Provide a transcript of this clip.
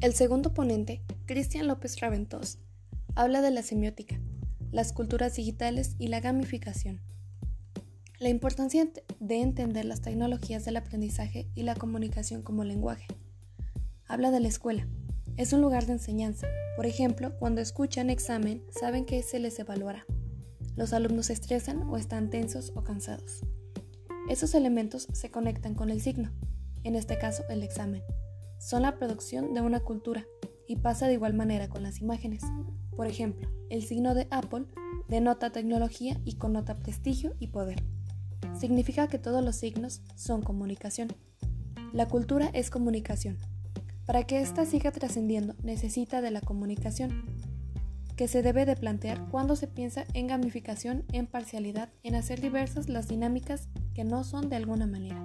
El segundo ponente, Cristian López Raventós, habla de la semiótica, las culturas digitales y la gamificación. La importancia de entender las tecnologías del aprendizaje y la comunicación como lenguaje. Habla de la escuela. Es un lugar de enseñanza. Por ejemplo, cuando escuchan examen, saben que se les evaluará. Los alumnos se estresan o están tensos o cansados. Esos elementos se conectan con el signo, en este caso el examen son la producción de una cultura y pasa de igual manera con las imágenes. Por ejemplo, el signo de Apple denota tecnología y connota prestigio y poder. Significa que todos los signos son comunicación. La cultura es comunicación. Para que ésta siga trascendiendo necesita de la comunicación, que se debe de plantear cuando se piensa en gamificación, en parcialidad, en hacer diversas las dinámicas que no son de alguna manera.